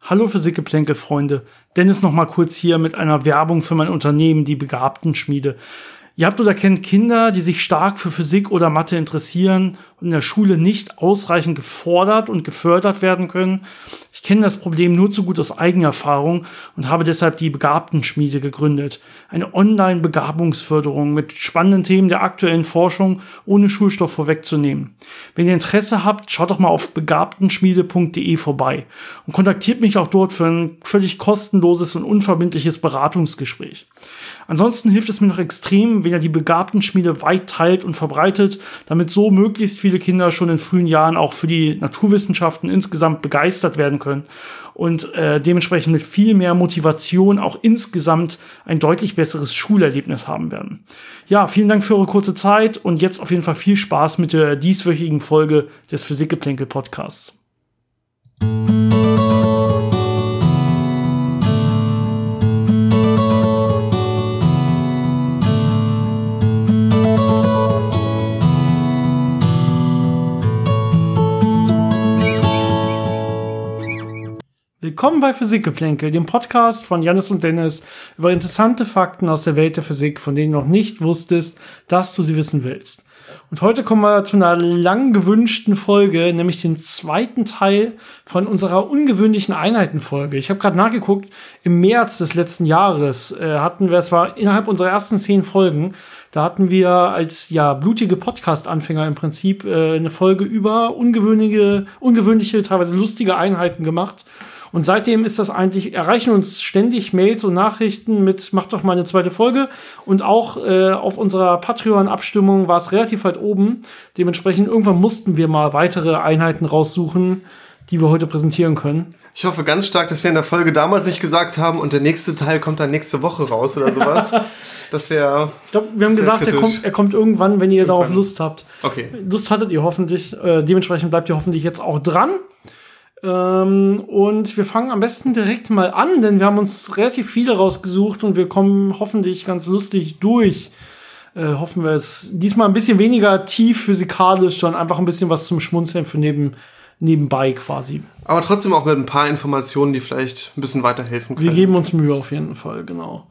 Hallo Physikgeplänkel, Freunde. Dennis noch mal kurz hier mit einer Werbung für mein Unternehmen, die Begabtenschmiede. Ihr habt oder kennt Kinder, die sich stark für Physik oder Mathe interessieren und in der Schule nicht ausreichend gefordert und gefördert werden können. Ich kenne das Problem nur zu gut aus eigener Erfahrung und habe deshalb die Begabtenschmiede gegründet. Eine Online-Begabungsförderung mit spannenden Themen der aktuellen Forschung, ohne Schulstoff vorwegzunehmen. Wenn ihr Interesse habt, schaut doch mal auf begabtenschmiede.de vorbei und kontaktiert mich auch dort für ein völlig kostenloses und unverbindliches Beratungsgespräch. Ansonsten hilft es mir noch extrem, wenn ihr die Begabtenschmiede weit teilt und verbreitet, damit so möglichst viele Kinder schon in frühen Jahren auch für die Naturwissenschaften insgesamt begeistert werden können und äh, dementsprechend mit viel mehr Motivation auch insgesamt ein deutlich besseres Schulerlebnis haben werden. Ja, vielen Dank für eure kurze Zeit und jetzt auf jeden Fall viel Spaß mit der dieswöchigen Folge des Physikgeplänkel Podcasts. Willkommen bei Physikgeplänkel, dem Podcast von Janis und Dennis über interessante Fakten aus der Welt der Physik, von denen du noch nicht wusstest, dass du sie wissen willst. Und heute kommen wir zu einer lang gewünschten Folge, nämlich dem zweiten Teil von unserer ungewöhnlichen Einheitenfolge. Ich habe gerade nachgeguckt, im März des letzten Jahres äh, hatten wir, es war innerhalb unserer ersten zehn Folgen, da hatten wir als ja blutige Podcast-Anfänger im Prinzip äh, eine Folge über ungewöhnliche, ungewöhnliche, teilweise lustige Einheiten gemacht. Und seitdem ist das eigentlich, erreichen uns ständig Mails und Nachrichten mit, mach doch mal eine zweite Folge. Und auch äh, auf unserer Patreon-Abstimmung war es relativ weit oben. Dementsprechend irgendwann mussten wir mal weitere Einheiten raussuchen, die wir heute präsentieren können. Ich hoffe ganz stark, dass wir in der Folge damals nicht gesagt haben und der nächste Teil kommt dann nächste Woche raus oder sowas. das wäre. Ich glaube, wir haben gesagt, er kommt, er kommt irgendwann, wenn ihr irgendwann. darauf Lust habt. Okay. Lust hattet ihr hoffentlich. Äh, dementsprechend bleibt ihr hoffentlich jetzt auch dran. Ähm, und wir fangen am besten direkt mal an, denn wir haben uns relativ viele rausgesucht und wir kommen hoffentlich ganz lustig durch. Äh, hoffen wir es. Diesmal ein bisschen weniger tief physikalisch, sondern einfach ein bisschen was zum Schmunzeln für neben, nebenbei quasi. Aber trotzdem auch mit ein paar Informationen, die vielleicht ein bisschen weiterhelfen können. Wir geben uns Mühe auf jeden Fall, genau.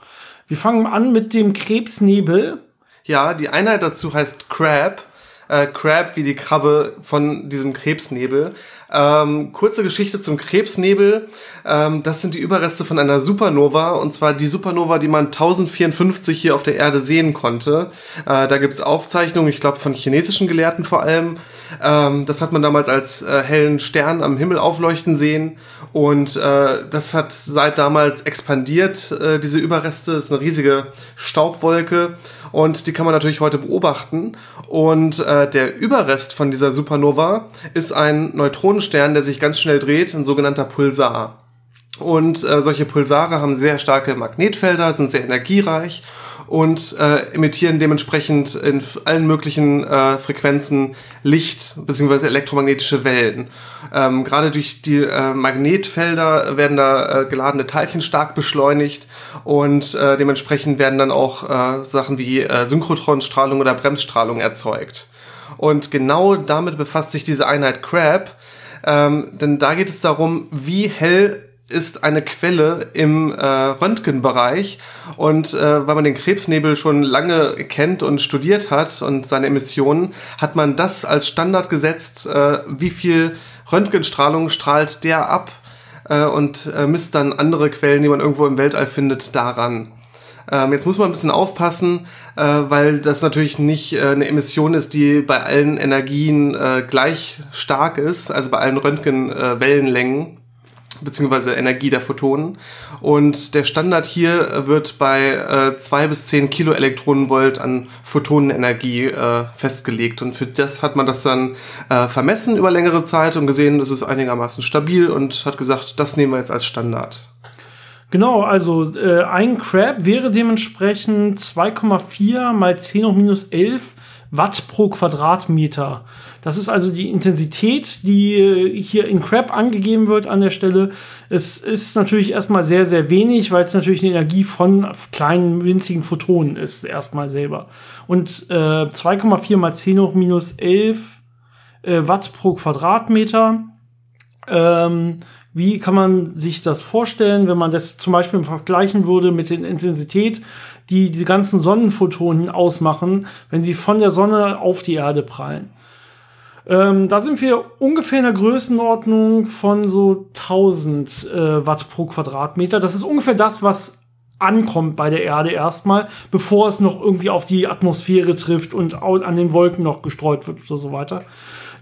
Wir fangen an mit dem Krebsnebel. Ja, die Einheit dazu heißt Crab. Äh, Crab wie die Krabbe von diesem Krebsnebel. Ähm, kurze Geschichte zum Krebsnebel. Ähm, das sind die Überreste von einer Supernova und zwar die Supernova, die man 1054 hier auf der Erde sehen konnte. Äh, da gibt's Aufzeichnungen, ich glaube von chinesischen Gelehrten vor allem. Ähm, das hat man damals als äh, hellen Stern am Himmel aufleuchten sehen und äh, das hat seit damals expandiert, äh, diese Überreste. Das ist eine riesige Staubwolke und die kann man natürlich heute beobachten. Und äh, der Überrest von dieser Supernova ist ein Neutronenstern, der sich ganz schnell dreht, ein sogenannter Pulsar. Und äh, solche Pulsare haben sehr starke Magnetfelder, sind sehr energiereich und äh, emittieren dementsprechend in allen möglichen äh, Frequenzen Licht bzw. elektromagnetische Wellen. Ähm, Gerade durch die äh, Magnetfelder werden da äh, geladene Teilchen stark beschleunigt und äh, dementsprechend werden dann auch äh, Sachen wie äh, Synchrotronstrahlung oder Bremsstrahlung erzeugt. Und genau damit befasst sich diese Einheit CRAB, ähm, denn da geht es darum, wie hell ist eine Quelle im äh, Röntgenbereich und äh, weil man den Krebsnebel schon lange kennt und studiert hat und seine Emissionen, hat man das als Standard gesetzt, äh, wie viel Röntgenstrahlung strahlt der ab äh, und äh, misst dann andere Quellen, die man irgendwo im Weltall findet, daran. Ähm, jetzt muss man ein bisschen aufpassen, äh, weil das natürlich nicht äh, eine Emission ist, die bei allen Energien äh, gleich stark ist, also bei allen Röntgenwellenlängen. Beziehungsweise Energie der Photonen. Und der Standard hier wird bei äh, zwei bis zehn Kilo Elektronenvolt an Photonenenergie äh, festgelegt. Und für das hat man das dann äh, vermessen über längere Zeit und gesehen, das ist einigermaßen stabil und hat gesagt, das nehmen wir jetzt als Standard. Genau, also äh, ein Crab wäre dementsprechend 2,4 mal 10 hoch minus 11 Watt pro Quadratmeter. Das ist also die Intensität, die äh, hier in Crab angegeben wird an der Stelle. Es ist natürlich erstmal sehr, sehr wenig, weil es natürlich eine Energie von kleinen, winzigen Photonen ist, erstmal selber. Und äh, 2,4 mal 10 hoch minus 11 äh, Watt pro Quadratmeter. Ähm, Wie kann man sich das vorstellen, wenn man das zum Beispiel vergleichen würde mit der Intensität, die diese ganzen Sonnenphotonen ausmachen, wenn sie von der Sonne auf die Erde prallen? Ähm, da sind wir ungefähr in der Größenordnung von so 1000 äh, Watt pro Quadratmeter. Das ist ungefähr das, was ankommt bei der Erde erstmal, bevor es noch irgendwie auf die Atmosphäre trifft und an den Wolken noch gestreut wird oder so weiter.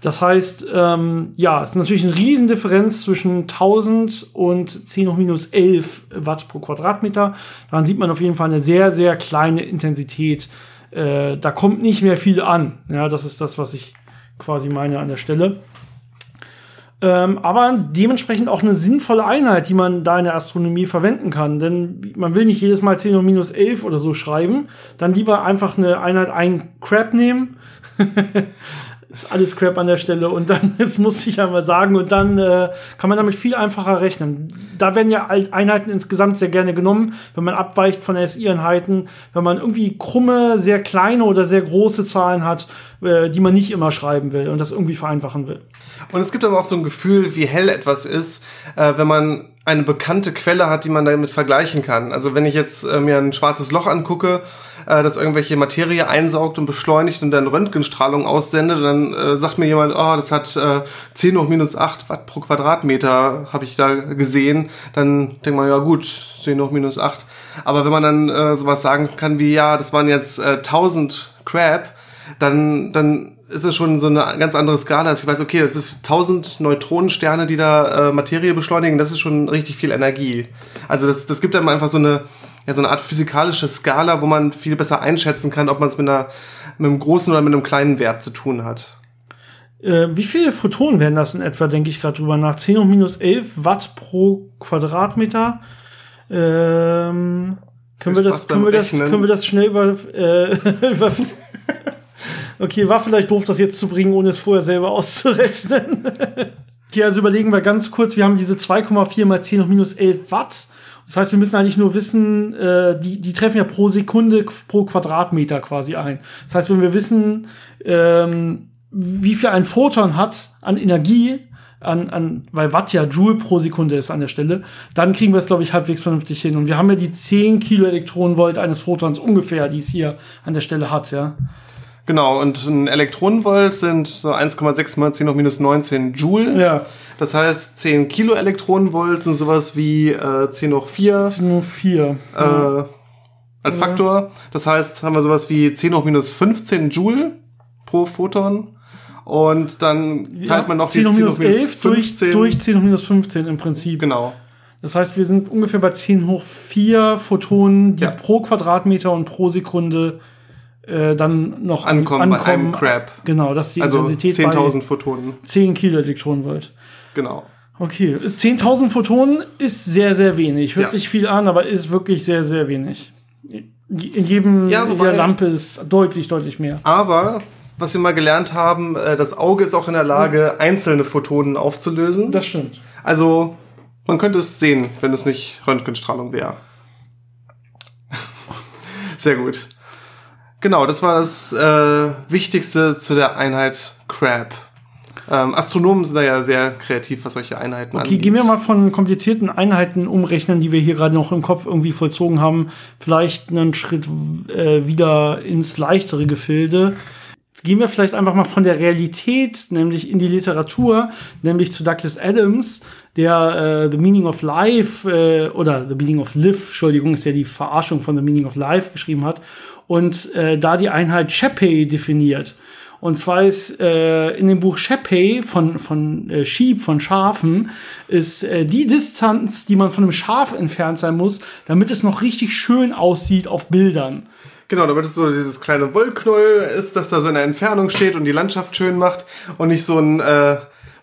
Das heißt, ähm, ja, es ist natürlich eine Riesendifferenz zwischen 1000 und 10 hoch minus 11 Watt pro Quadratmeter. Daran sieht man auf jeden Fall eine sehr, sehr kleine Intensität. Äh, da kommt nicht mehr viel an. Ja, das ist das, was ich quasi meine an der Stelle. Ähm, aber dementsprechend auch eine sinnvolle Einheit, die man da in der Astronomie verwenden kann. Denn man will nicht jedes Mal 10 hoch minus 11 oder so schreiben. Dann lieber einfach eine Einheit, ein Crap nehmen. ist alles Crap an der Stelle und dann, das muss ich einmal sagen, und dann äh, kann man damit viel einfacher rechnen. Da werden ja Einheiten insgesamt sehr gerne genommen, wenn man abweicht von SI-Einheiten, wenn man irgendwie krumme, sehr kleine oder sehr große Zahlen hat, äh, die man nicht immer schreiben will und das irgendwie vereinfachen will. Und es gibt aber auch so ein Gefühl, wie hell etwas ist, äh, wenn man eine bekannte Quelle hat, die man damit vergleichen kann. Also wenn ich jetzt äh, mir ein schwarzes Loch angucke, äh, das irgendwelche Materie einsaugt und beschleunigt und dann Röntgenstrahlung aussendet, dann äh, sagt mir jemand, oh, das hat äh, 10 hoch minus 8 Watt pro Quadratmeter, habe ich da gesehen. Dann denkt man, ja gut, 10 hoch minus 8. Aber wenn man dann äh, sowas sagen kann wie, ja, das waren jetzt äh, 1000 Crab, dann, dann ist es schon so eine ganz andere Skala. Also ich weiß, okay, das ist 1000 Neutronensterne, die da äh, Materie beschleunigen. Das ist schon richtig viel Energie. Also das, das gibt einem einfach so eine, ja, so eine Art physikalische Skala, wo man viel besser einschätzen kann, ob man es mit, einer, mit einem großen oder mit einem kleinen Wert zu tun hat. Äh, wie viele Photonen werden das in etwa, denke ich gerade drüber nach? 10 hoch minus 11 Watt pro Quadratmeter. Ähm, können, wir das, können, wir das, können wir das schnell über, äh, über Okay, war vielleicht doof, das jetzt zu bringen, ohne es vorher selber auszurechnen. okay, also überlegen wir ganz kurz, wir haben diese 2,4 mal 10 hoch minus 11 Watt. Das heißt, wir müssen eigentlich nur wissen, äh, die, die treffen ja pro Sekunde pro Quadratmeter quasi ein. Das heißt, wenn wir wissen, ähm, wie viel ein Photon hat an Energie, an, an, weil Watt ja Joule pro Sekunde ist an der Stelle, dann kriegen wir es, glaube ich, halbwegs vernünftig hin. Und wir haben ja die 10 Kilo Elektronenvolt eines Photons ungefähr, die es hier an der Stelle hat, ja. Genau, und ein Elektronenvolt sind so 1,6 mal 10 hoch minus 19 Joule. Ja. Das heißt, 10 Kilo Elektronenvolt sind sowas wie äh, 10 hoch 4. 10 hoch 4. Äh, ja. Als Faktor. Das heißt, haben wir sowas wie 10 hoch minus 15 Joule pro Photon. Und dann teilt ja, man noch 10 hoch minus 11 durch, durch 10 hoch minus 15 im Prinzip. Genau. Das heißt, wir sind ungefähr bei 10 hoch 4 Photonen, die ja. pro Quadratmeter und pro Sekunde äh, dann noch ankommen, ankommen bei einem Crab. Genau, das ist die also Intensität 10.000 Photonen. 10 Kilo Elektronenvolt. Genau. Okay, 10.000 Photonen ist sehr, sehr wenig. Hört ja. sich viel an, aber ist wirklich sehr, sehr wenig. In jedem ja, wobei, der Lampe ist deutlich, deutlich mehr. Aber was wir mal gelernt haben, äh, das Auge ist auch in der Lage, mhm. einzelne Photonen aufzulösen. Das stimmt. Also man könnte es sehen, wenn es nicht Röntgenstrahlung wäre. Sehr gut. Genau, das war das äh, Wichtigste zu der Einheit Crab. Ähm, Astronomen sind da ja sehr kreativ, was solche Einheiten okay, angeht. Okay, gehen wir mal von komplizierten Einheiten umrechnen, die wir hier gerade noch im Kopf irgendwie vollzogen haben, vielleicht einen Schritt äh, wieder ins leichtere Gefilde. Jetzt gehen wir vielleicht einfach mal von der Realität, nämlich in die Literatur, nämlich zu Douglas Adams, der äh, The Meaning of Life äh, oder The Meaning of Live, Entschuldigung, ist ja die Verarschung von The Meaning of Life geschrieben hat und äh, da die Einheit Sheppey definiert. Und zwar ist äh, in dem Buch Sheppey von, von äh, Sheep, von Schafen, ist äh, die Distanz, die man von einem Schaf entfernt sein muss, damit es noch richtig schön aussieht auf Bildern. Genau, damit es so dieses kleine Wollknäuel ist, das da so in der Entfernung steht und die Landschaft schön macht und nicht so ein äh,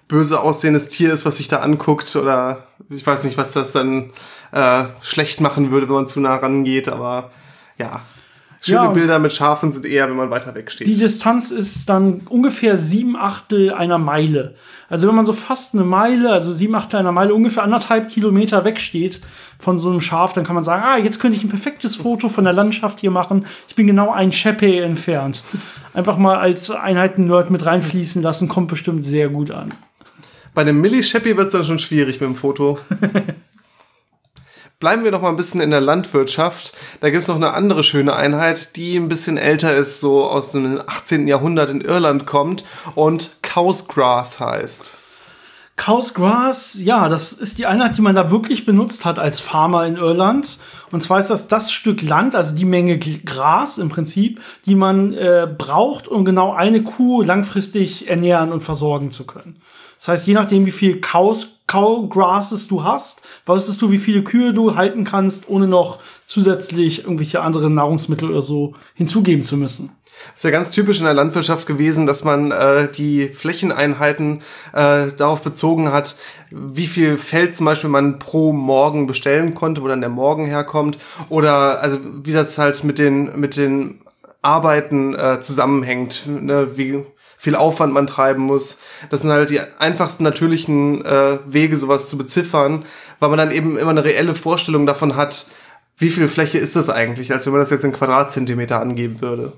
böse aussehendes Tier ist, was sich da anguckt oder ich weiß nicht, was das dann äh, schlecht machen würde, wenn man zu nah rangeht, aber ja. Schöne ja, Bilder mit Schafen sind eher, wenn man weiter weg steht. Die Distanz ist dann ungefähr sieben Achtel einer Meile. Also wenn man so fast eine Meile, also sieben Achtel einer Meile, ungefähr anderthalb Kilometer wegsteht von so einem Schaf, dann kann man sagen, ah, jetzt könnte ich ein perfektes Foto von der Landschaft hier machen. Ich bin genau ein Sheppey entfernt. Einfach mal als Einheiten-Nerd mit reinfließen lassen, kommt bestimmt sehr gut an. Bei dem Millishappy wird es dann schon schwierig mit dem Foto. Bleiben wir noch mal ein bisschen in der Landwirtschaft. Da gibt es noch eine andere schöne Einheit, die ein bisschen älter ist, so aus dem 18. Jahrhundert in Irland kommt und Cow's Grass heißt. Cow's Grass, ja, das ist die Einheit, die man da wirklich benutzt hat als Farmer in Irland. Und zwar ist das das Stück Land, also die Menge Gras im Prinzip, die man äh, braucht, um genau eine Kuh langfristig ernähren und versorgen zu können. Das heißt, je nachdem, wie viel Cows, Cow Grasses du hast, weißt du, wie viele Kühe du halten kannst, ohne noch zusätzlich irgendwelche anderen Nahrungsmittel oder so hinzugeben zu müssen. Das ist ja ganz typisch in der Landwirtschaft gewesen, dass man äh, die Flächeneinheiten äh, darauf bezogen hat, wie viel Feld zum Beispiel man pro Morgen bestellen konnte, wo dann der Morgen herkommt, oder also wie das halt mit den mit den Arbeiten äh, zusammenhängt, ne? wie viel Aufwand man treiben muss. Das sind halt die einfachsten natürlichen äh, Wege, sowas zu beziffern, weil man dann eben immer eine reelle Vorstellung davon hat, wie viel Fläche ist das eigentlich, als wenn man das jetzt in Quadratzentimeter angeben würde.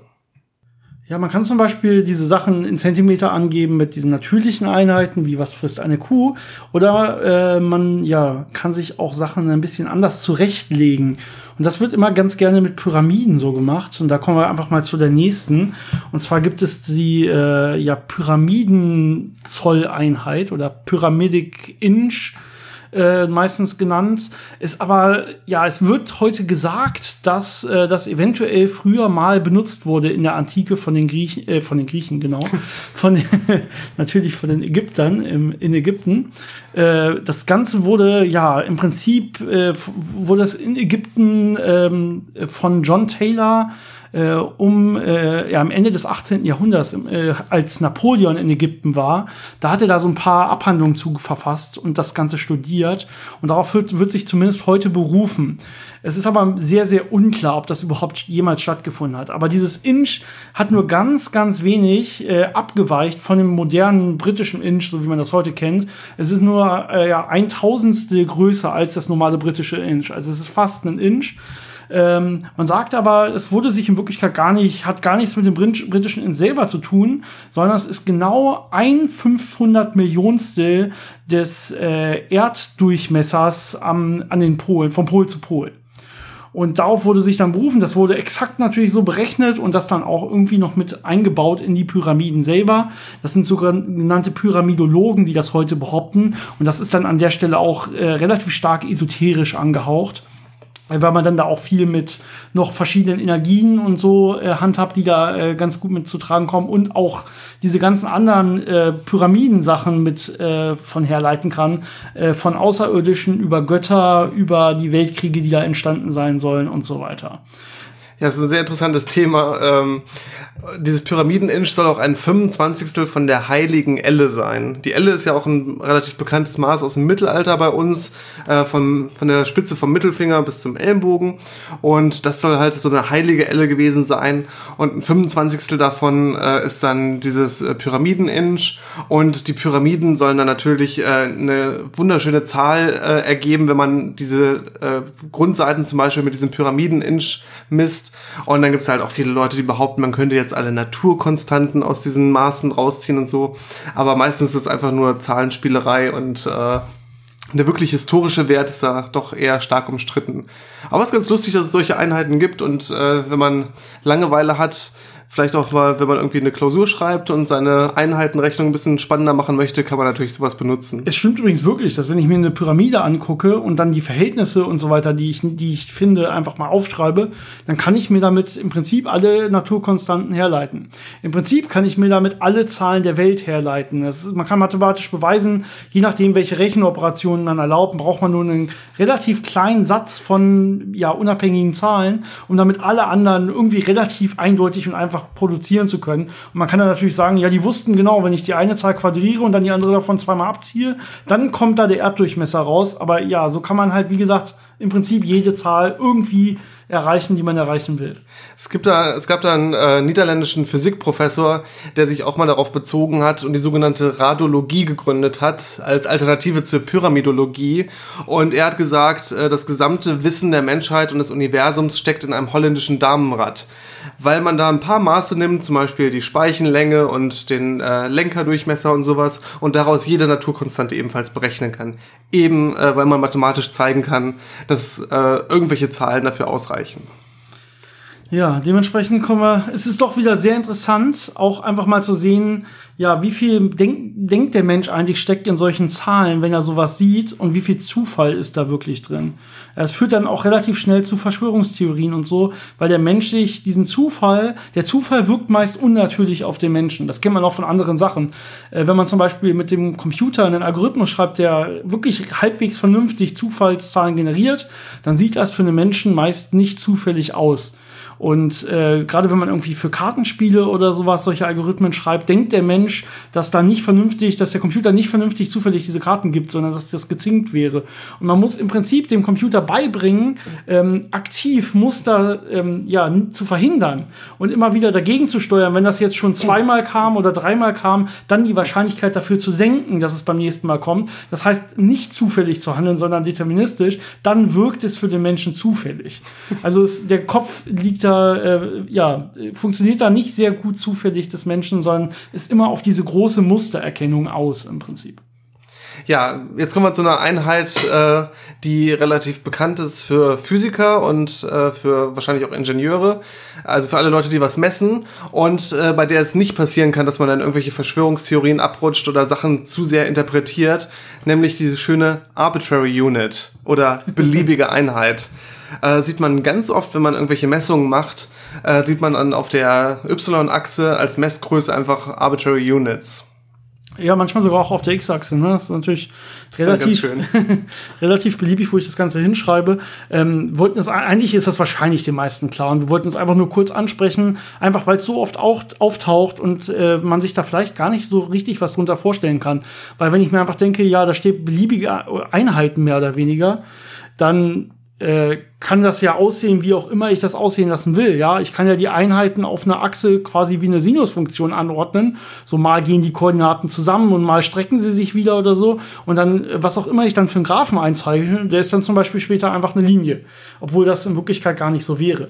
Ja, man kann zum Beispiel diese Sachen in Zentimeter angeben mit diesen natürlichen Einheiten, wie was frisst eine Kuh. Oder äh, man ja kann sich auch Sachen ein bisschen anders zurechtlegen. Und das wird immer ganz gerne mit Pyramiden so gemacht. Und da kommen wir einfach mal zu der nächsten. Und zwar gibt es die äh, ja, Pyramidenzolleinheit oder Pyramidic Inch äh, meistens genannt. Ist aber, ja, es wird heute gesagt, dass äh, das eventuell früher mal benutzt wurde in der Antike von den Griechen, äh, von den Griechen, genau. von natürlich von den Ägyptern im, in Ägypten. Äh, das Ganze wurde, ja, im Prinzip äh, wurde es in Ägypten ähm, von John Taylor äh, um äh, ja, am Ende des 18. Jahrhunderts, äh, als Napoleon in Ägypten war, da hat er da so ein paar Abhandlungen zu verfasst und das Ganze studiert. Und darauf wird, wird sich zumindest heute berufen. Es ist aber sehr, sehr unklar, ob das überhaupt jemals stattgefunden hat. Aber dieses Inch hat nur ganz, ganz wenig äh, abgeweicht von dem modernen britischen Inch, so wie man das heute kennt. Es ist nur äh, ja, ein Tausendstel größer als das normale britische Inch. Also es ist fast ein Inch. Ähm, man sagt aber, es wurde sich in Wirklichkeit gar nicht, hat gar nichts mit dem britischen Inn selber zu tun, sondern es ist genau ein 500 Millionstel des äh, Erddurchmessers am, an den Polen, vom Pol zu Pol. Und darauf wurde sich dann berufen. Das wurde exakt natürlich so berechnet und das dann auch irgendwie noch mit eingebaut in die Pyramiden selber. Das sind sogenannte Pyramidologen, die das heute behaupten. Und das ist dann an der Stelle auch äh, relativ stark esoterisch angehaucht weil man dann da auch viel mit noch verschiedenen Energien und so äh, handhabt, die da äh, ganz gut mit zu tragen kommen und auch diese ganzen anderen äh, Pyramidensachen mit äh, von herleiten kann, äh, von Außerirdischen über Götter, über die Weltkriege, die da entstanden sein sollen und so weiter. Ja, das ist ein sehr interessantes Thema. Ähm, dieses Pyramiden-Inch soll auch ein 25. von der heiligen Elle sein. Die Elle ist ja auch ein relativ bekanntes Maß aus dem Mittelalter bei uns, äh, von, von der Spitze vom Mittelfinger bis zum Ellenbogen. Und das soll halt so eine heilige Elle gewesen sein. Und ein 25. davon äh, ist dann dieses äh, Pyramiden-Inch. Und die Pyramiden sollen dann natürlich äh, eine wunderschöne Zahl äh, ergeben, wenn man diese äh, Grundseiten zum Beispiel mit diesem Pyramiden-Inch misst ist. Und dann gibt es halt auch viele Leute, die behaupten, man könnte jetzt alle Naturkonstanten aus diesen Maßen rausziehen und so. Aber meistens ist es einfach nur Zahlenspielerei und äh, der wirklich historische Wert ist da doch eher stark umstritten. Aber es ist ganz lustig, dass es solche Einheiten gibt und äh, wenn man Langeweile hat, Vielleicht auch mal, wenn man irgendwie eine Klausur schreibt und seine Einheitenrechnung ein bisschen spannender machen möchte, kann man natürlich sowas benutzen. Es stimmt übrigens wirklich, dass wenn ich mir eine Pyramide angucke und dann die Verhältnisse und so weiter, die ich, die ich finde, einfach mal aufschreibe, dann kann ich mir damit im Prinzip alle Naturkonstanten herleiten. Im Prinzip kann ich mir damit alle Zahlen der Welt herleiten. Ist, man kann mathematisch beweisen, je nachdem, welche Rechenoperationen man erlaubt, braucht man nur einen relativ kleinen Satz von ja, unabhängigen Zahlen, um damit alle anderen irgendwie relativ eindeutig und einfach einfach produzieren zu können. Und man kann dann natürlich sagen, ja, die wussten genau, wenn ich die eine Zahl quadriere und dann die andere davon zweimal abziehe, dann kommt da der Erddurchmesser raus. Aber ja, so kann man halt, wie gesagt, im Prinzip jede Zahl irgendwie erreichen, die man erreichen will. Es, gibt da, es gab da einen äh, niederländischen Physikprofessor, der sich auch mal darauf bezogen hat und die sogenannte Radologie gegründet hat, als Alternative zur Pyramidologie. Und er hat gesagt, äh, das gesamte Wissen der Menschheit und des Universums steckt in einem holländischen Damenrad weil man da ein paar Maße nimmt, zum Beispiel die Speichenlänge und den äh, Lenkerdurchmesser und sowas und daraus jede Naturkonstante ebenfalls berechnen kann. Eben, äh, weil man mathematisch zeigen kann, dass äh, irgendwelche Zahlen dafür ausreichen. Ja, dementsprechend kommen wir, es ist doch wieder sehr interessant, auch einfach mal zu sehen, ja, wie viel denk, denkt der Mensch eigentlich steckt in solchen Zahlen, wenn er sowas sieht und wie viel Zufall ist da wirklich drin. Es führt dann auch relativ schnell zu Verschwörungstheorien und so, weil der Mensch sich diesen Zufall, der Zufall wirkt meist unnatürlich auf den Menschen. Das kennt man auch von anderen Sachen. Äh, wenn man zum Beispiel mit dem Computer einen Algorithmus schreibt, der wirklich halbwegs vernünftig Zufallszahlen generiert, dann sieht das für einen Menschen meist nicht zufällig aus. Und äh, gerade wenn man irgendwie für Kartenspiele oder sowas solche Algorithmen schreibt, denkt der Mensch, dass da nicht vernünftig, dass der Computer nicht vernünftig zufällig diese Karten gibt, sondern dass das gezinkt wäre. Und man muss im Prinzip dem Computer beibringen, ähm, aktiv Muster ähm, ja, zu verhindern und immer wieder dagegen zu steuern. Wenn das jetzt schon zweimal kam oder dreimal kam, dann die Wahrscheinlichkeit dafür zu senken, dass es beim nächsten Mal kommt. Das heißt, nicht zufällig zu handeln, sondern deterministisch. Dann wirkt es für den Menschen zufällig. Also es, der Kopf liegt da, äh, ja, funktioniert da nicht sehr gut zufällig des Menschen, sondern ist immer auf diese große Mustererkennung aus im Prinzip. Ja, jetzt kommen wir zu einer Einheit, äh, die relativ bekannt ist für Physiker und äh, für wahrscheinlich auch Ingenieure, also für alle Leute, die was messen und äh, bei der es nicht passieren kann, dass man dann irgendwelche Verschwörungstheorien abrutscht oder Sachen zu sehr interpretiert, nämlich diese schöne Arbitrary Unit oder beliebige Einheit äh, sieht man ganz oft, wenn man irgendwelche Messungen macht, äh, sieht man dann auf der Y-Achse als Messgröße einfach Arbitrary Units. Ja, manchmal sogar auch auf der X-Achse. Ne? Das ist natürlich das relativ, ist relativ beliebig, wo ich das Ganze hinschreibe. Ähm, wollten es, eigentlich ist das wahrscheinlich den meisten klar. Und wir wollten es einfach nur kurz ansprechen, einfach weil es so oft auch auftaucht und äh, man sich da vielleicht gar nicht so richtig was drunter vorstellen kann. Weil wenn ich mir einfach denke, ja, da steht beliebige Einheiten mehr oder weniger, dann äh, kann das ja aussehen, wie auch immer ich das aussehen lassen will. Ja, ich kann ja die Einheiten auf einer Achse quasi wie eine Sinusfunktion anordnen. So mal gehen die Koordinaten zusammen und mal strecken sie sich wieder oder so. Und dann, äh, was auch immer ich dann für einen Graphen einzeichne, der ist dann zum Beispiel später einfach eine Linie. Obwohl das in Wirklichkeit gar nicht so wäre.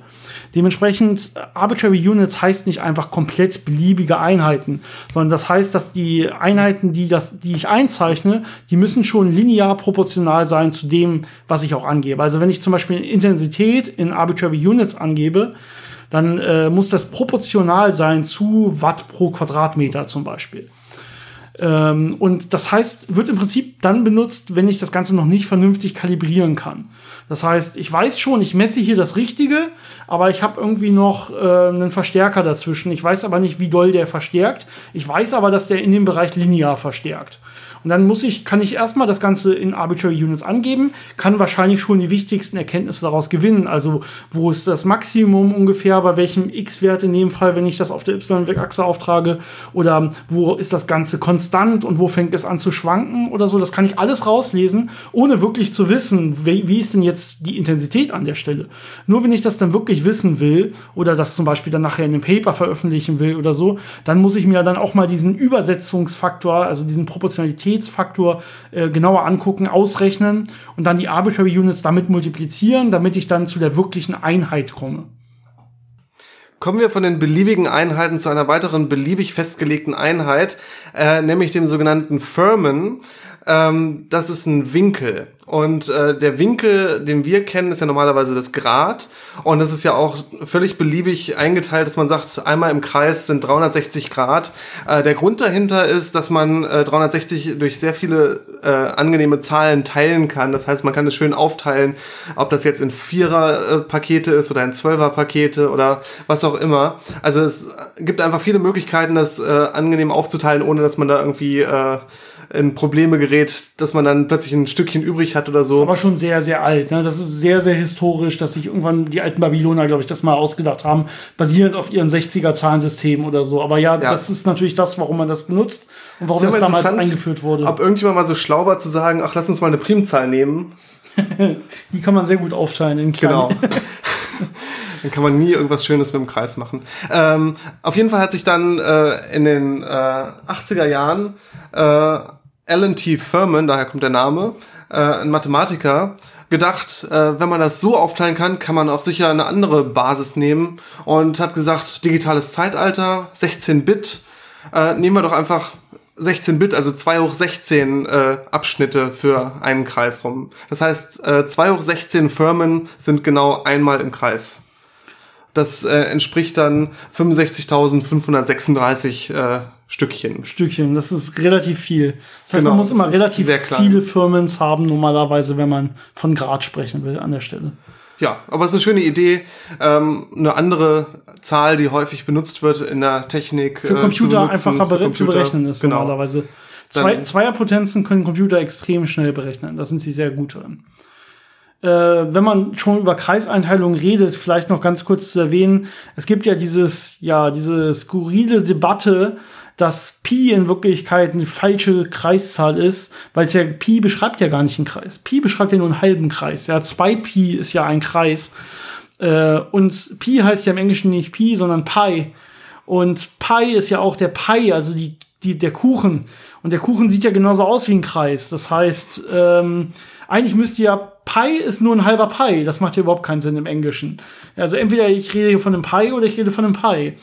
Dementsprechend, äh, Arbitrary Units heißt nicht einfach komplett beliebige Einheiten, sondern das heißt, dass die Einheiten, die, das, die ich einzeichne, die müssen schon linear proportional sein zu dem, was ich auch angebe. Also wenn ich zum Beispiel Intensität in Arbitrary Units angebe, dann äh, muss das proportional sein zu Watt pro Quadratmeter zum Beispiel. Ähm, und das heißt, wird im Prinzip dann benutzt, wenn ich das Ganze noch nicht vernünftig kalibrieren kann. Das heißt, ich weiß schon, ich messe hier das Richtige, aber ich habe irgendwie noch äh, einen Verstärker dazwischen. Ich weiß aber nicht, wie doll der verstärkt. Ich weiß aber, dass der in dem Bereich linear verstärkt. Und dann muss ich, kann ich erstmal das Ganze in Arbitrary Units angeben, kann wahrscheinlich schon die wichtigsten Erkenntnisse daraus gewinnen. Also, wo ist das Maximum ungefähr, bei welchem X-Wert in dem Fall, wenn ich das auf der Y-Achse auftrage, oder wo ist das Ganze konstant und wo fängt es an zu schwanken oder so. Das kann ich alles rauslesen, ohne wirklich zu wissen, wie, ist denn jetzt die Intensität an der Stelle. Nur wenn ich das dann wirklich wissen will oder das zum Beispiel dann nachher in einem Paper veröffentlichen will oder so, dann muss ich mir dann auch mal diesen Übersetzungsfaktor, also diesen Proportionalität Qualitätsfaktor äh, genauer angucken, ausrechnen und dann die Arbitrary Units damit multiplizieren, damit ich dann zu der wirklichen Einheit komme. Kommen wir von den beliebigen Einheiten zu einer weiteren beliebig festgelegten Einheit, äh, nämlich dem sogenannten Firmen. Ähm, das ist ein Winkel. Und äh, der Winkel, den wir kennen, ist ja normalerweise das Grad. Und das ist ja auch völlig beliebig eingeteilt, dass man sagt, einmal im Kreis sind 360 Grad. Äh, der Grund dahinter ist, dass man äh, 360 durch sehr viele äh, angenehme Zahlen teilen kann. Das heißt, man kann es schön aufteilen, ob das jetzt in Vierer-Pakete ist oder in Zwölfer-Pakete oder was auch immer. Also es gibt einfach viele Möglichkeiten, das äh, angenehm aufzuteilen, ohne dass man da irgendwie äh, in Probleme gerät, dass man dann plötzlich ein Stückchen übrig hat oder so. Das ist aber schon sehr, sehr alt. Ne? Das ist sehr, sehr historisch, dass sich irgendwann die alten Babyloner, glaube ich, das mal ausgedacht haben, basierend auf ihrem 60er-Zahlensystem oder so. Aber ja, ja, das ist natürlich das, warum man das benutzt und warum das, das damals eingeführt wurde. Ob irgendjemand mal so schlau war zu sagen, ach, lass uns mal eine Primzahl nehmen. die kann man sehr gut aufteilen in kleine. Genau. dann kann man nie irgendwas Schönes mit dem Kreis machen. Ähm, auf jeden Fall hat sich dann äh, in den äh, 80er Jahren äh, Alan T. Furman, daher kommt der Name, äh, ein Mathematiker, gedacht, äh, wenn man das so aufteilen kann, kann man auch sicher eine andere Basis nehmen und hat gesagt, digitales Zeitalter, 16-Bit, äh, nehmen wir doch einfach 16-Bit, also 2 hoch 16 äh, Abschnitte für einen Kreis rum. Das heißt, äh, 2 hoch 16 Firmen sind genau einmal im Kreis. Das äh, entspricht dann 65.536 äh, Stückchen. Stückchen, das ist relativ viel. Das heißt, Genau, man muss immer relativ viele Firmens haben, normalerweise, wenn man von Grad sprechen will an der Stelle. Ja, aber es ist eine schöne Idee. Ähm, eine andere Zahl, die häufig benutzt wird in der Technik. Für äh, Computer zu benutzen, einfacher bere zu Computer. berechnen ist genau. normalerweise. Zwei, Zweierpotenzen können Computer extrem schnell berechnen. Da sind sie sehr gut drin. Äh, wenn man schon über Kreiseinteilungen redet, vielleicht noch ganz kurz zu erwähnen, es gibt ja dieses, ja, diese skurrile Debatte, dass Pi in Wirklichkeit eine falsche Kreiszahl ist, weil es ja, Pi beschreibt ja gar nicht einen Kreis. Pi beschreibt ja nur einen halben Kreis. Ja, 2 Pi ist ja ein Kreis. Äh, und Pi heißt ja im Englischen nicht Pi, sondern Pi. Und Pi ist ja auch der Pi, also die, die, der Kuchen. Und der Kuchen sieht ja genauso aus wie ein Kreis. Das heißt, ähm, eigentlich müsste ja Pi ist nur ein halber Pi. Das macht ja überhaupt keinen Sinn im Englischen. Also entweder ich rede von einem Pi oder ich rede von einem Pi.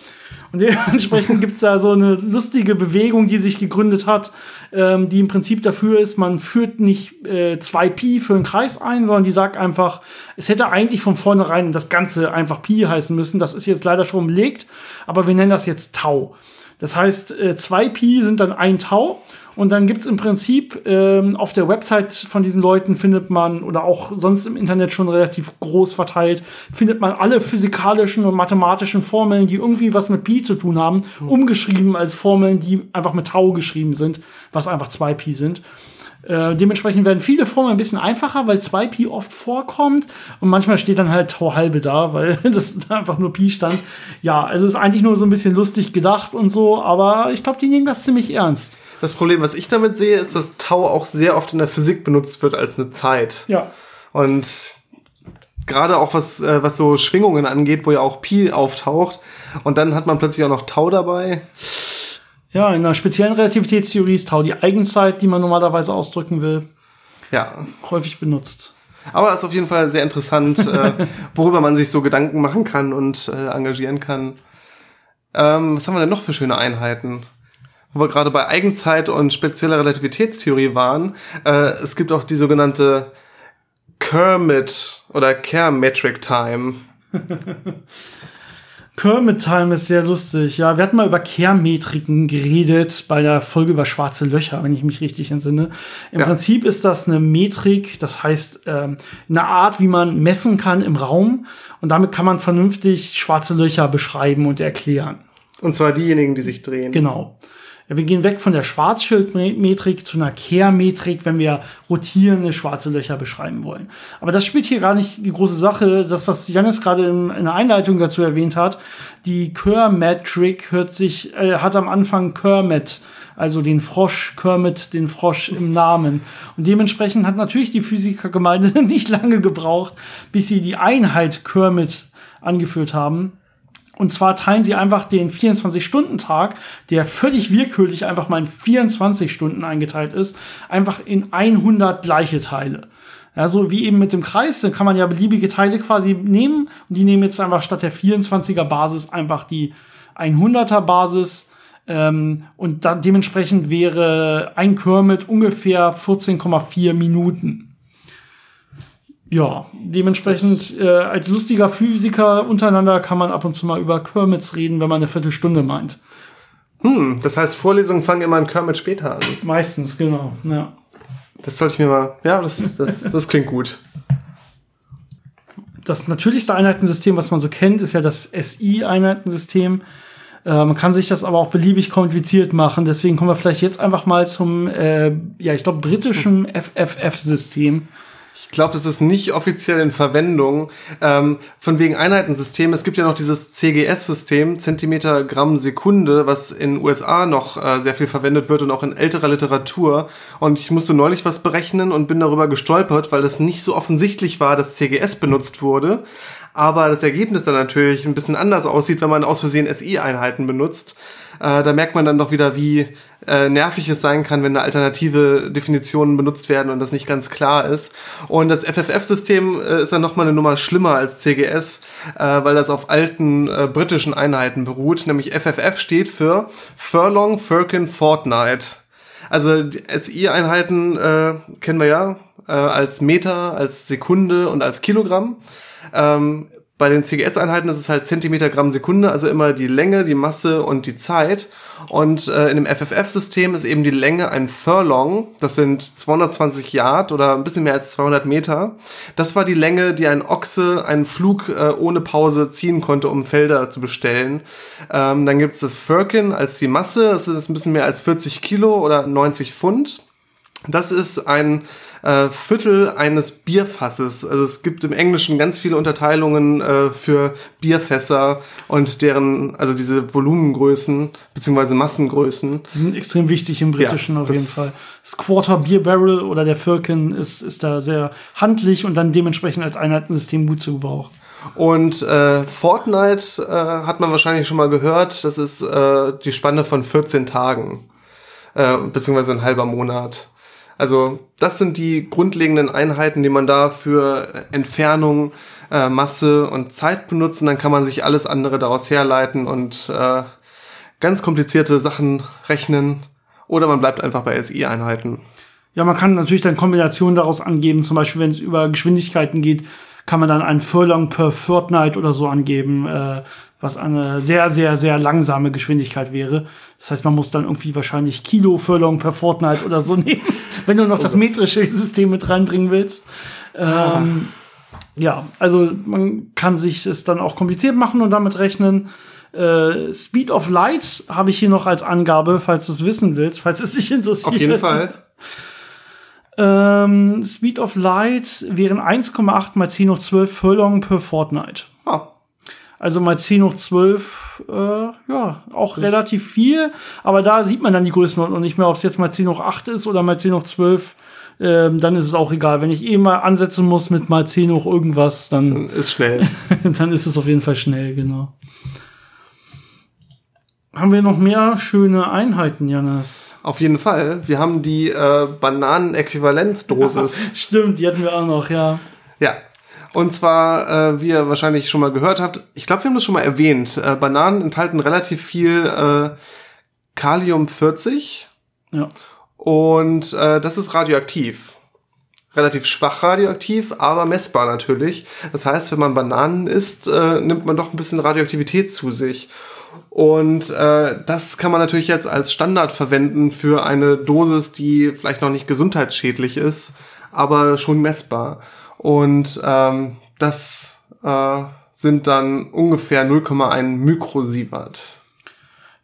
Und dementsprechend gibt's da so eine lustige Bewegung, die sich gegründet hat, ähm, die im Prinzip dafür ist, man führt nicht äh, zwei Pi für einen Kreis ein, sondern die sagt einfach, es hätte eigentlich von vornherein das Ganze einfach Pi heißen müssen. Das ist jetzt leider schon belegt, aber wir nennen das jetzt Tau. Das heißt, äh, zwei Pi sind dann ein Tau. Und dann gibt's im Prinzip ähm, auf der Website von diesen Leuten findet man oder auch sonst im Internet schon relativ groß verteilt, findet man alle physikalischen und mathematischen Formeln, die irgendwie was mit Pi zu tun haben, umgeschrieben als Formeln, die einfach mit Tau geschrieben sind, was einfach zwei Pi sind. Äh, dementsprechend werden viele Formeln ein bisschen einfacher, weil 2Pi oft vorkommt und manchmal steht dann halt Tau halbe da, weil das einfach nur Pi stand. Ja, also ist eigentlich nur so ein bisschen lustig gedacht und so, aber ich glaube, die nehmen das ziemlich ernst. Das Problem, was ich damit sehe, ist, dass Tau auch sehr oft in der Physik benutzt wird als eine Zeit. Ja. Und gerade auch was, äh, was so Schwingungen angeht, wo ja auch Pi auftaucht. Und dann hat man plötzlich auch noch Tau dabei. Ja, in einer speziellen Relativitätstheorie ist Tau die Eigenzeit, die man normalerweise ausdrücken will, Ja. häufig benutzt. Aber ist auf jeden Fall sehr interessant, äh, worüber man sich so Gedanken machen kann und äh, engagieren kann. Ähm, was haben wir denn noch für schöne Einheiten? Wo wir gerade bei Eigenzeit und spezieller Relativitätstheorie waren, äh, es gibt auch die sogenannte Kermit oder Kerr-Metric Time. Kermit Time ist sehr lustig. Ja, wir hatten mal über Kehrmetriken geredet bei der Folge über schwarze Löcher, wenn ich mich richtig entsinne. Im Ja. Prinzip ist das eine Metrik, das heißt ähm, eine Art, wie man messen kann im Raum. Und damit kann man vernünftig schwarze Löcher beschreiben und erklären. Und zwar diejenigen, die sich drehen. Genau. Wir gehen weg von der Schwarzschildmetrik zu einer Kehrmetrik, wenn wir rotierende schwarze Löcher beschreiben wollen. Aber das spielt hier gar nicht die große Sache. Das, was Janis gerade in, in der Einleitung dazu erwähnt hat, die Kerr-Metrik hört sich, äh, hat am Anfang Kermit, also den Frosch, Kermit, den Frosch im Namen. Und dementsprechend hat natürlich die Physikergemeinde nicht lange gebraucht, bis sie die Einheit Kermit angeführt haben. Und zwar teilen sie einfach den 24-Stunden-Tag, der völlig willkürlich einfach mal in 24 Stunden eingeteilt ist, einfach in 100 gleiche Teile. Ja, so wie eben mit dem Kreis, dann kann man ja beliebige Teile quasi nehmen und die nehmen jetzt einfach statt der 24er Basis einfach die 100er Basis ähm, und dann dementsprechend wäre ein Kermit ungefähr 14,4 Minuten. Ja, dementsprechend äh, als lustiger Physiker untereinander kann man ab und zu mal über Kermits reden, wenn man eine Viertelstunde meint. Hm, das heißt, Vorlesungen fangen immer in Kermit später an. Meistens, genau. Ja. Das sollte ich mir mal. Ja, das, das, das klingt gut. Das natürlichste Einheitensystem, was man so kennt, ist ja das SI-Einheitensystem. Äh, man kann sich das aber auch beliebig kompliziert machen. Deswegen kommen wir vielleicht jetzt einfach mal zum, äh, ja, ich glaube, britischen FFF-System. Ich glaube, das ist nicht offiziell in Verwendung. Ähm, von wegen Einheitensystem. Es gibt ja noch dieses CGS-System, Zentimeter Gramm Sekunde, was in USA noch äh, sehr viel verwendet wird und auch in älterer Literatur. Und ich musste neulich was berechnen und bin darüber gestolpert, weil das nicht so offensichtlich war, dass CGS benutzt wurde. aber das Ergebnis dann natürlich ein bisschen anders aussieht, wenn man aus Versehen SI-Einheiten benutzt. Äh, da merkt man dann doch wieder, wie äh, nervig es sein kann, wenn da alternative Definitionen benutzt werden und das nicht ganz klar ist. Und das FFF-System äh, ist dann nochmal eine Nummer schlimmer als CGS, äh, weil das auf alten äh, britischen Einheiten beruht. Nämlich FFF steht für Furlong, Firkin, Fortnite. Also SI-Einheiten äh, kennen wir ja äh, als Meter, als Sekunde und als Kilogramm. Ähm, bei den CGS-Einheiten ist es halt Zentimeter Gramm Sekunde, also immer die Länge, die Masse und die Zeit. Und äh, in dem FFF-System ist eben die Länge ein Furlong, das sind 220 Yard oder ein bisschen mehr als 200 Meter. Das war die Länge, die ein Ochse einen Flug äh, ohne Pause ziehen konnte, um Felder zu bestellen. Ähm, dann gibt's das Firkin als die Masse, das ist ein bisschen mehr als 40 Kilo oder 90 Pfund. Das ist ein äh, Viertel eines Bierfasses. Also es gibt im Englischen ganz viele Unterteilungen äh, für Bierfässer und deren, also diese Volumengrößen beziehungsweise Massengrößen. Die sind extrem wichtig im Britischen ja, auf jeden Fall. Das Quarter Beer Barrel oder der Firkin ist, ist da sehr handlich und dann dementsprechend als Einheitensystem gut zu gebrauchen. Und äh, Fortnite äh, hat man wahrscheinlich schon mal gehört. Das ist äh, die Spanne von 14 Tagen, äh, beziehungsweise ein halber Monat. Also das sind die grundlegenden Einheiten, die man da für Entfernung, äh, Masse und Zeit benutzen. Dann kann man sich alles andere daraus herleiten und äh, ganz komplizierte Sachen rechnen. Oder man bleibt einfach bei SI-Einheiten. Ja, man kann natürlich dann Kombinationen daraus angeben. Zum Beispiel, wenn es über Geschwindigkeiten geht, kann man dann ein Furlong per Fortnite oder so angeben. Äh, was eine sehr, sehr, sehr langsame Geschwindigkeit wäre. Das heißt, man muss dann irgendwie wahrscheinlich Kilo Furlong per Fortnite oder so nehmen, wenn du noch das metrische System mit reinbringen willst. Ähm, ja, also man kann sich es dann auch kompliziert machen und damit rechnen. Äh, Speed of Light habe ich hier noch als Angabe, falls du es wissen willst, falls es dich interessiert. Auf jeden Fall. Ähm, Speed of Light wären 1,8 mal 10 hoch 12 Furlong per Fortnite. Oh. Also mal 10 hoch 12, äh, ja, auch ja. relativ viel. Aber da sieht man dann die Größenordnung nicht mehr, ob es jetzt mal 10 hoch 8 ist oder mal 10 hoch 12. Ähm, dann ist es auch egal. Wenn ich eh mal ansetzen muss mit mal 10 hoch irgendwas, dann, dann ist schnell. dann ist es auf jeden Fall schnell, genau. Haben wir noch mehr schöne Einheiten, Janis? Auf jeden Fall. Wir haben die äh, Bananen-Äquivalenzdosis. Stimmt, die hatten wir auch noch, ja. Ja, und zwar, äh, wie ihr wahrscheinlich schon mal gehört habt, ich glaube, wir haben das schon mal erwähnt. Äh, Bananen enthalten relativ viel äh, Kalium 40. Ja. Und äh, das ist radioaktiv. Relativ schwach radioaktiv, aber messbar natürlich. Das heißt, wenn man Bananen isst, äh, nimmt man doch ein bisschen Radioaktivität zu sich. Und äh, das kann man natürlich jetzt als Standard verwenden für eine Dosis, die vielleicht noch nicht gesundheitsschädlich ist, aber schon messbar. Und ähm, das äh, sind dann ungefähr 0,1 Mikrosievert.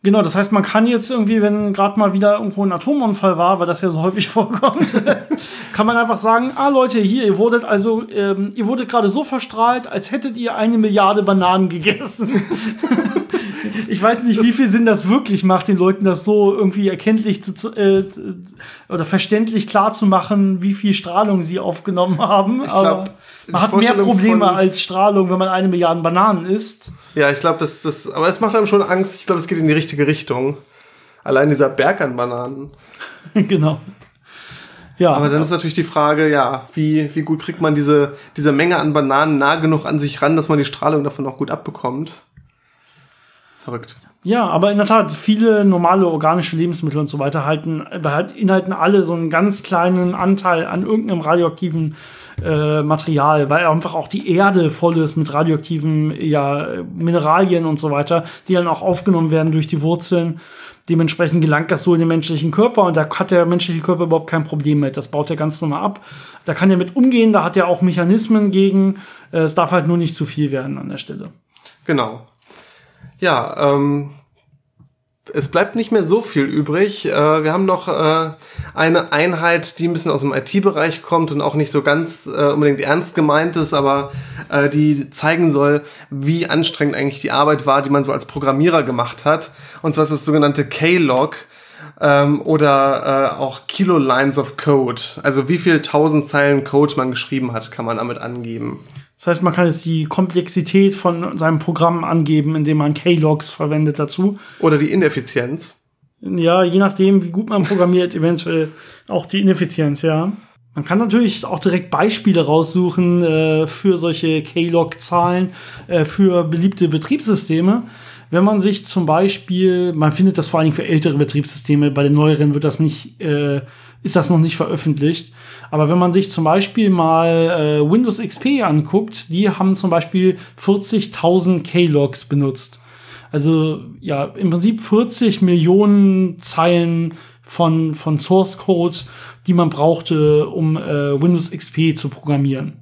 Genau, das heißt, man kann jetzt irgendwie, wenn gerade mal wieder irgendwo ein Atomunfall war, weil das ja so häufig vorkommt, kann man einfach sagen, ah Leute, hier, ihr wurdet also, ähm, ihr wurdet gerade so verstrahlt, als hättet ihr eine Milliarde Bananen gegessen. ich weiß nicht, das wie viel Sinn das wirklich macht, den Leuten das so irgendwie erkenntlich zu, äh, oder verständlich klar zu machen, wie viel Strahlung sie aufgenommen haben. Ich Aber man hat mehr Probleme als Strahlung, wenn man eine Milliarde Bananen isst. Ja, ich glaube, das, das, aber es macht einem schon Angst. Ich glaube, es geht in die richtige Richtung. Allein dieser Berg an Bananen. genau. Ja, aber dann ist natürlich die Frage, ja, wie, wie gut kriegt man diese, diese Menge an Bananen nah genug an sich ran, dass man die Strahlung davon auch gut abbekommt? Verrückt. Ja, aber in der Tat, viele normale organische Lebensmittel und so weiter halten, inhalten alle so einen ganz kleinen Anteil an irgendeinem radioaktiven äh, Material, weil einfach auch die Erde voll ist mit radioaktiven ja, Mineralien und so weiter, die dann auch aufgenommen werden durch die Wurzeln. Dementsprechend gelangt das so in den menschlichen Körper und da hat der menschliche Körper überhaupt kein Problem mit. Das baut er ganz normal ab. Da kann er mit umgehen, da hat er auch Mechanismen gegen. Äh, es darf halt nur nicht zu viel werden an der Stelle. Genau. Ja, ähm, es bleibt nicht mehr so viel übrig. Äh, wir haben noch äh, eine Einheit, die ein bisschen aus dem IT-Bereich kommt und auch nicht so ganz äh, unbedingt ernst gemeint ist, aber äh, die zeigen soll, wie anstrengend eigentlich die Arbeit war, die man so als Programmierer gemacht hat. Und zwar ist das sogenannte K-Log. Ähm, oder äh, auch Kilo Lines of Code. Also wie viel tausend Zeilen Code man geschrieben hat, kann man damit angeben. Das heißt, man kann jetzt die Komplexität von seinem Programm angeben, indem man K-Logs verwendet dazu. Oder die Ineffizienz. Ja, je nachdem, wie gut man programmiert, eventuell auch die Ineffizienz, ja. Man kann natürlich auch direkt Beispiele raussuchen äh, für solche K-Log-Zahlen äh, für beliebte Betriebssysteme. Wenn man sich zum Beispiel, man findet das vor allen Dingen für ältere Betriebssysteme, bei den neueren wird das nicht, äh, ist das noch nicht veröffentlicht. Aber wenn man sich zum Beispiel mal äh, Windows XP anguckt, die haben zum Beispiel 40.000 K-Logs benutzt. Also ja, im Prinzip 40 Millionen Zeilen von, von Source Code, die man brauchte, um äh, Windows XP zu programmieren.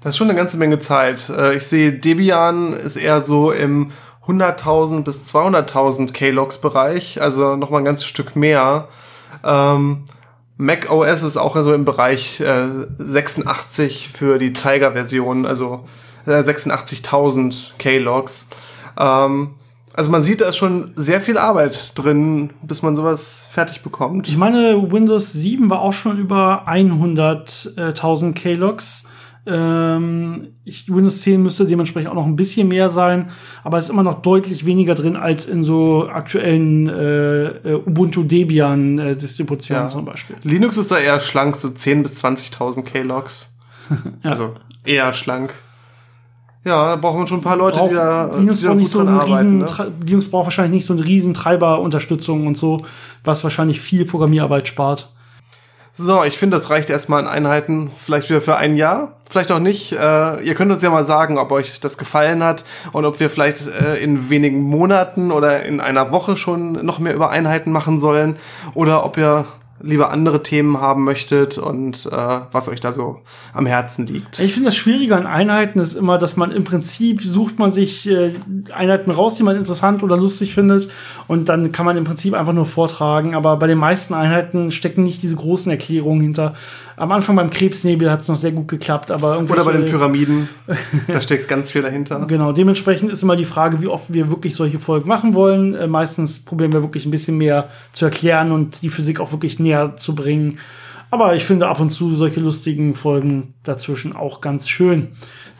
Das ist schon eine ganze Menge Zeit. Äh, ich sehe, Debian ist eher so im 100.000 bis 200.000 K-Logs Bereich, also noch mal ein ganzes Stück mehr. Ähm, Mac OS ist auch so im Bereich äh, 86 für die Tiger-Version, also äh, 86.000 K-Logs. Ähm, also man sieht, da ist schon sehr viel Arbeit drin, bis man sowas fertig bekommt. Ich meine, Windows 7 war auch schon über 100.000 K-Logs. Ähm, ich, Windows 10 müsste dementsprechend auch noch ein bisschen mehr sein, aber es ist immer noch deutlich weniger drin als in so aktuellen äh, äh Ubuntu Debian äh, Distributionen ja. zum Beispiel. Linux ist da eher schlank, so 10.000 bis 20.000 K-Logs. ja. Also eher schlank. Ja, da braucht man schon ein paar Leute, braucht, die da, Linux die braucht nicht so einen riesen, ne? Linux braucht wahrscheinlich nicht so eine riesen Treiberunterstützung und so, was wahrscheinlich viel Programmierarbeit spart. So, ich finde, das reicht erstmal in Einheiten, vielleicht wieder für ein Jahr, vielleicht auch nicht. Äh, ihr könnt uns ja mal sagen, ob euch das gefallen hat und ob wir vielleicht äh, in wenigen Monaten oder in einer Woche schon noch mehr über Einheiten machen sollen oder ob ihr lieber andere Themen haben möchtet und äh, was euch da so am Herzen liegt. Ich finde das Schwierige an Einheiten ist immer, dass man im Prinzip sucht man sich äh, Einheiten raus, die man interessant oder lustig findet und dann kann man im Prinzip einfach nur vortragen. Aber bei den meisten Einheiten stecken nicht diese großen Erklärungen hinter. Am Anfang beim Krebsnebel hat es noch sehr gut geklappt, aber irgendwie. Oder bei den Pyramiden, da steckt ganz viel dahinter. Genau, dementsprechend ist immer die Frage, wie oft wir wirklich solche Folgen machen wollen. Äh, meistens probieren wir wirklich ein bisschen mehr zu erklären und die Physik auch wirklich näher zu bringen. Aber ich finde ab und zu solche lustigen Folgen dazwischen auch ganz schön.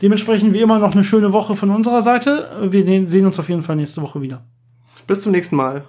Dementsprechend wie immer noch eine schöne Woche von unserer Seite. Wir sehen uns auf jeden Fall nächste Woche wieder. Bis zum nächsten Mal.